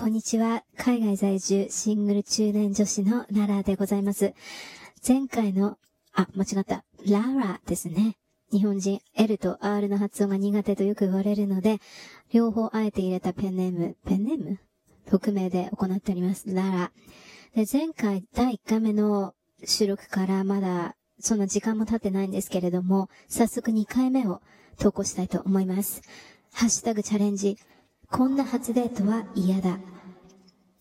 こんにちは。海外在住シングル中年女子のララでございます。前回の、あ、間違った。ララですね。日本人 L と R の発音が苦手とよく言われるので、両方あえて入れたペンネーム、ペンネーム？匿名で行っております。ララ。で、前回第1回目の収録からまだその時間も経ってないんですけれども、早速2回目を投稿したいと思います。ハッシュタグチャレンジ。こんな初デートは嫌だ。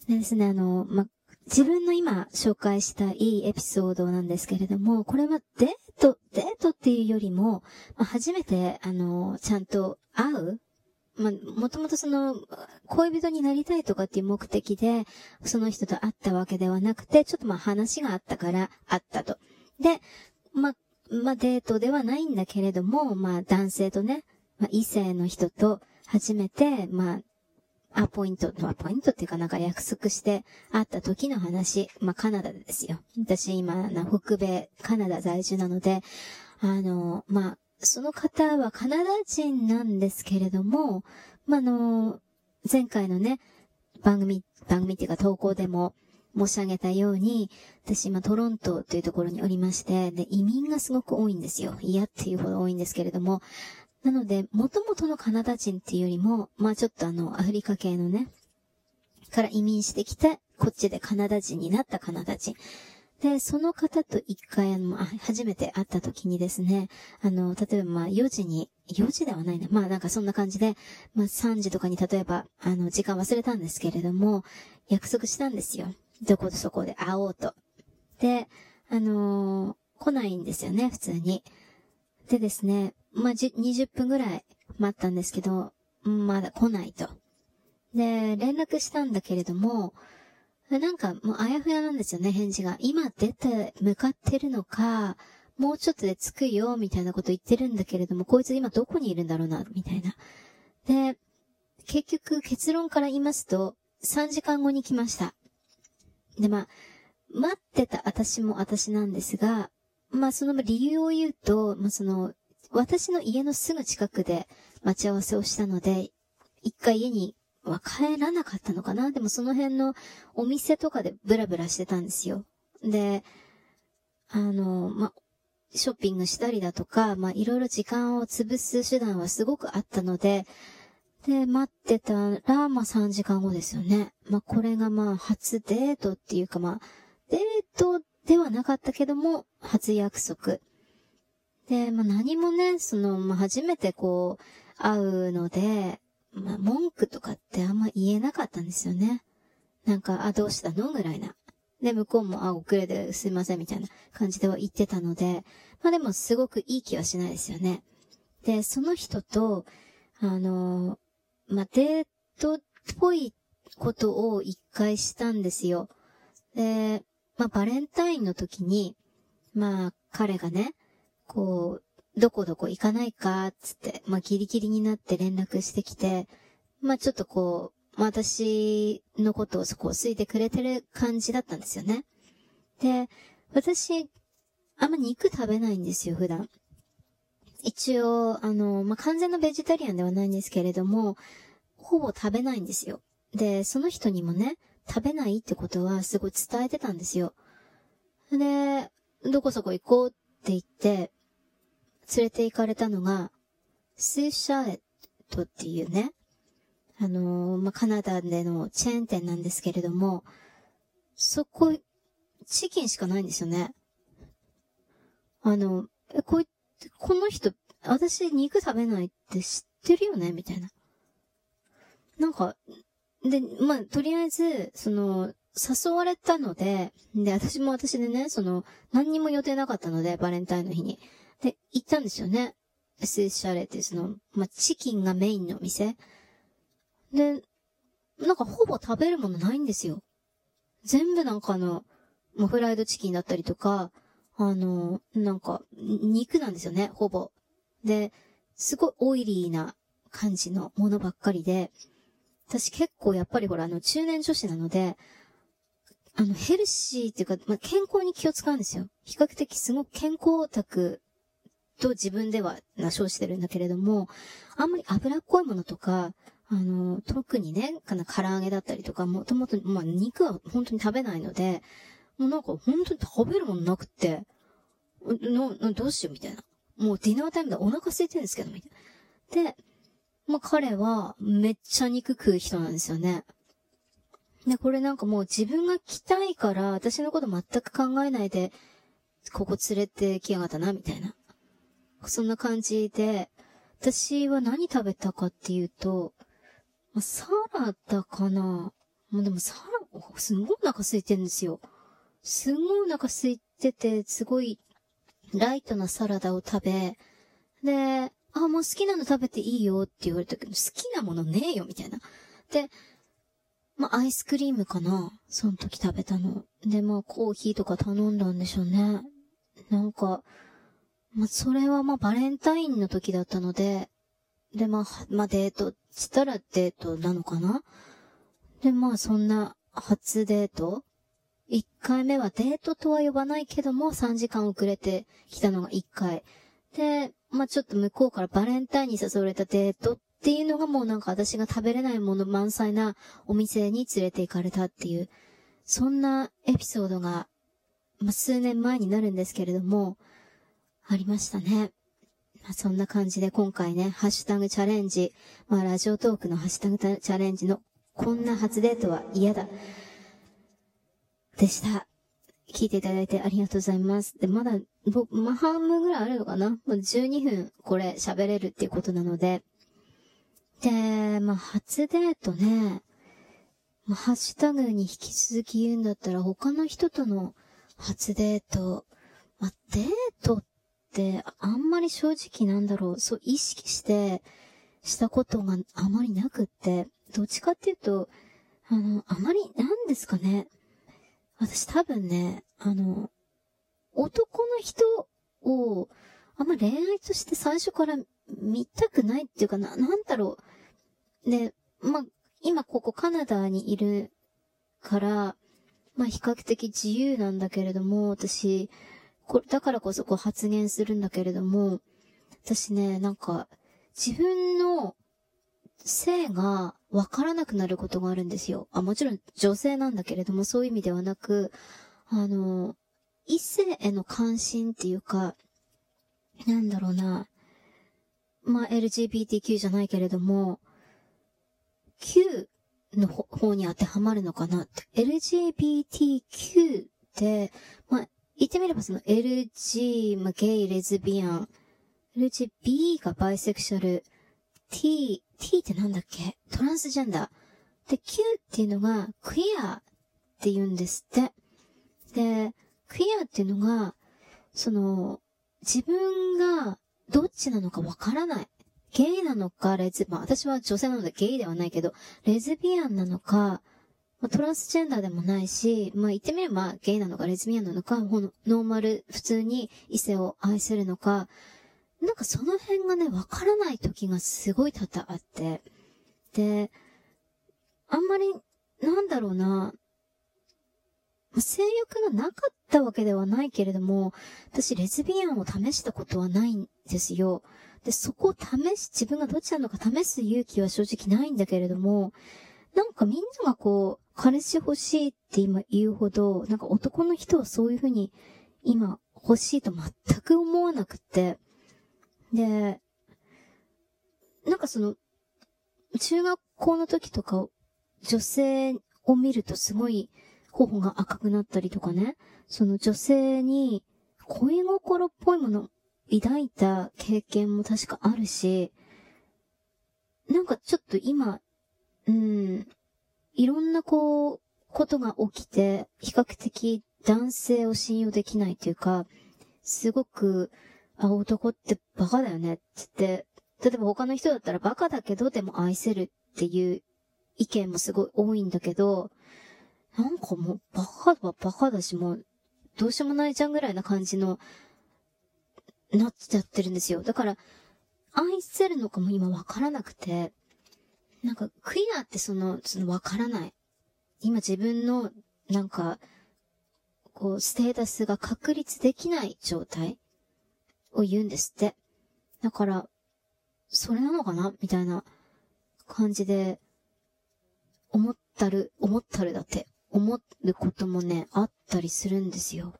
でですね、あの、ま、自分の今紹介したいいエピソードなんですけれども、これはデート、デートっていうよりも、ま初めて、あの、ちゃんと会うまもともとその、恋人になりたいとかっていう目的で、その人と会ったわけではなくて、ちょっとまあ話があったから会ったと。で、ま、まデートではないんだけれども、まあ男性とね、ま異性の人と初めて、まあ、アポイント、アポイントっていうかなんか約束して会った時の話、まあカナダですよ。私今、北米、カナダ在住なので、あの、まあ、その方はカナダ人なんですけれども、まあ、の、前回のね、番組、番組っていうか投稿でも申し上げたように、私今トロントというところにおりまして、で、移民がすごく多いんですよ。嫌っていうほど多いんですけれども、なので、元々のカナダ人っていうよりも、まあちょっとあの、アフリカ系のね、から移民してきて、こっちでカナダ人になったカナダ人。で、その方と一回、あの、初めて会った時にですね、あの、例えばまあ4時に、4時ではないな。まあなんかそんな感じで、まあ3時とかに例えば、あの、時間忘れたんですけれども、約束したんですよ。どこでそこで会おうと。で、あのー、来ないんですよね、普通に。でですね、まあ、じ、20分ぐらい待ったんですけど、まだ来ないと。で、連絡したんだけれども、なんかもうあやふやなんですよね、返事が。今出て向かってるのか、もうちょっとで着くよ、みたいなこと言ってるんだけれども、こいつ今どこにいるんだろうな、みたいな。で、結局結論から言いますと、3時間後に来ました。で、まあ、待ってた私も私なんですが、まあその理由を言うと、まあその、私の家のすぐ近くで待ち合わせをしたので、一回家には帰らなかったのかなでもその辺のお店とかでブラブラしてたんですよ。で、あの、ま、ショッピングしたりだとか、ま、いろいろ時間を潰す手段はすごくあったので、で、待ってたら、ま、3時間後ですよね。ま、これがまあ、初デートっていうかま、デートではなかったけども、初約束。で、まあ、何もね、その、まあ、初めてこう、会うので、まあ、文句とかってあんま言えなかったんですよね。なんか、あ、どうしたの？ぐらいな。で、向こうも、あ、遅れですいません、みたいな感じでは言ってたので、まあでもすごくいい気はしないですよね。で、その人と、あのまあ、デートっぽいことを一回したんですよ。で、まあ、バレンタインの時に、まあ、彼がね、こう、どこどこ行かないか、つって、まあ、ギリギリになって連絡してきて、まあ、ちょっとこうま、私のことをそこを好いてくれてる感じだったんですよね。で、私、あんま肉食べないんですよ、普段。一応、あの、まあ、完全なベジタリアンではないんですけれども、ほぼ食べないんですよ。で、その人にもね、食べないってことはすごい伝えてたんですよ。で、どこそこ行こうって言って、連れて行かれたのが、スーシャーエットっていうね、あのー、まあ、カナダでのチェーン店なんですけれども、そこ、チキンしかないんですよね。あの、え、こいこの人、私肉食べないって知ってるよね？みたいな。なんか、で、まあ、とりあえず、その、誘われたので、で、私も私でね、その、何にも予定なかったので、バレンタインの日に。で、行ったんですよね。スーシャレってその、まあ、チキンがメインの店。で、なんかほぼ食べるものないんですよ。全部なんかあの、もうフライドチキンだったりとか、あの、なんか、肉なんですよね、ほぼ。で、すごいオイリーな感じのものばっかりで、私結構やっぱりほら、あの、中年女子なので、あの、ヘルシーっていうか、まあ、健康に気を使うんですよ。比較的すごく健康オタクと自分ではな称してるんだけれども、あんまり脂っこいものとか、あの、特にね、かな、唐揚げだったりとか、もともと、まあ、肉は本当に食べないので、もうなんか本当に食べるものなくて、な、な、どうしようみたいな。もうディナータイムでお腹空いてるんですけど、みたいな。で、まあ、彼はめっちゃ肉食う人なんですよね。で、これなんかもう自分が来たいから、私のこと全く考えないで、ここ連れてきやがったな、みたいな。そんな感じで、私は何食べたかっていうと、サラダかなもうでもサラ、すごいお腹空いてるんですよ。すごいお腹空いてて、すごいライトなサラダを食べ、で、あ、もう好きなの食べていいよって言われたけど、好きなものねえよ、みたいな。で、まあ、アイスクリームかなその時食べたの。で、まあ、コーヒーとか頼んだんでしょうね。なんか、まあ、それはまあ、バレンタインの時だったので、で、まあ、まあ、デート、つったらデートなのかな？で、まあ、そんな、初デート？1回目はデートとは呼ばないけども、3時間遅れてきたのが1回。で、まあ、ちょっと向こうからバレンタインに誘われたデートっていうのがもうなんか私が食べれないもの満載なお店に連れて行かれたっていう、そんなエピソードが、まあ、数年前になるんですけれども、ありましたね。まあ、そんな感じで今回ね、ハッシュタグチャレンジ、まあラジオトークのハッシュタグチャレンジのこんな初デートは嫌だ。でした。聞いていただいてありがとうございます。で、まだ、まあ、半分ぐらいあるのかな？もう12分これ喋れるっていうことなので。で、まあ、初デートね。まあ、ハッシュタグに引き続き言うんだったら他の人との初デート。まあ、デートってあんまり正直なんだろう。そう意識してしたことがあまりなくって。どっちかっていうと、あの、あまり、なんですかね。私多分ね、あの、男の人を、あんま恋愛として最初から見たくないっていうかな、なんだろう。で、ま今ここカナダにいるから、ま比較的自由なんだけれども、私、こだからこそこう発言するんだけれども、私ね、なんか、自分の性がわからなくなることがあるんですよ。あ、もちろん女性なんだけれども、そういう意味ではなく、あの、異性への関心っていうか、なんだろうな。まあ、LGBTQ じゃないけれども、Q の方に当てはまるのかなって。LGBTQ って、言ってみればその LG、まあ、ゲイ、レズビアン、LGB がバイセクシャル、T、T ってなんだっけ？トランスジェンダー。で、Q っていうのがクイアって言うんですって。で、クイアっていうのが、その、自分がどっちなのかわからない。ゲイなのか、レズ、まあ私は女性なのでゲイではないけど、レズビアンなのか、まあ、トランスジェンダーでもないし、まあ言ってみればゲイなのかレズビアンなのか、ノーマル、普通に異性を愛するのか、なんかその辺がね、わからない時がすごい多々あって。で、あんまり、なんだろうな、性欲がなかったわけではないけれども、私レズビアンを試したことはないんですよ。で、そこを試し、自分がどっちなのか試す勇気は正直ないんだけれども、なんかみんながこう、彼氏欲しいって今言うほど、なんか男の人はそういうふうに今欲しいと全く思わなくて、で、なんかその、中学校の時とか、女性を見るとすごい頬が赤くなったりとかね、その女性に恋心っぽいもの抱いた経験も確かあるし、なんかちょっと今、うん、いろんなこう、ことが起きて、比較的男性を信用できないというか、すごく、あ、男ってバカだよねって言って、例えば他の人だったらバカだけどでも愛せるっていう意見もすごい多いんだけど、なんかもうバカはバカだし、もうどうしようもないじゃんぐらいな感じの、なっちゃってるんですよ。だから、愛せるのかも今わからなくて、なんかクイアってその、そのわからない。今自分の、なんか、こう、ステータスが確立できない状態を言うんですって。だから、それなのかなみたいな感じで、思ったる、思ったるだって、思ることもね、あったりするんですよ。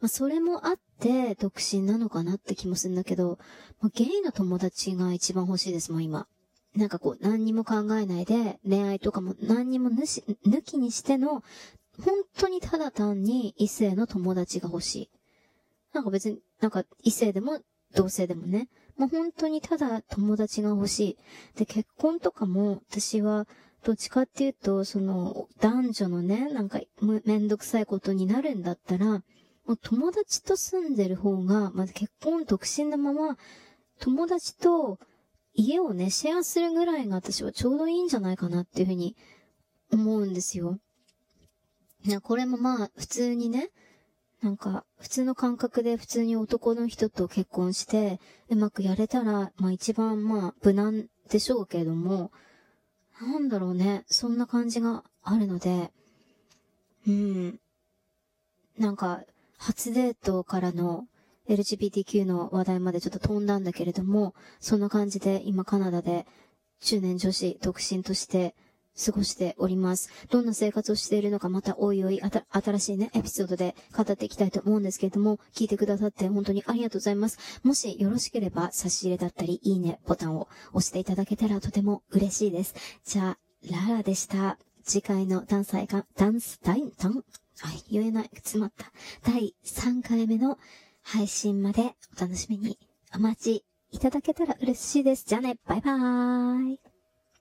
まあ、それもあって、独身なのかなって気もするんだけど、まあ、ゲイの友達が一番欲しいですもん、今。なんかこう、何にも考えないで、恋愛とかも何にも抜し、抜きにしての、本当にただ単に異性の友達が欲しい。なんか別に、なんか異性でも同性でもね、もう本当にただ友達が欲しい。で、結婚とかも私はどっちかっていうと、その男女のね、なんかめんどくさいことになるんだったら、もう友達と住んでる方が、まず結婚独身のまま、友達と家をね、シェアするぐらいが私はちょうどいいんじゃないかなっていうふうに思うんですよ。これもまあ、普通にね、なんか、普通の感覚で普通に男の人と結婚して、うまくやれたら、まあ一番まあ、無難でしょうけれども、なんだろうね、そんな感じがあるので、うん。なんか、初デートからの LGBTQ の話題までちょっと飛んだんだけれども、そんな感じで今カナダで中年女子独身として過ごしております。どんな生活をしているのかまたおいおい新しいね、エピソードで語っていきたいと思うんですけれども、聞いてくださって本当にありがとうございます。もしよろしければ差し入れだったり、いいねボタンを押していただけたらとても嬉しいです。じゃあ、ララでした。次回のダンサイが、ダンス、ダイン、ダン、はい、言えない、詰まった。第3回目の配信までお楽しみにお待ちいただけたら嬉しいです。じゃあね、バイバーイ。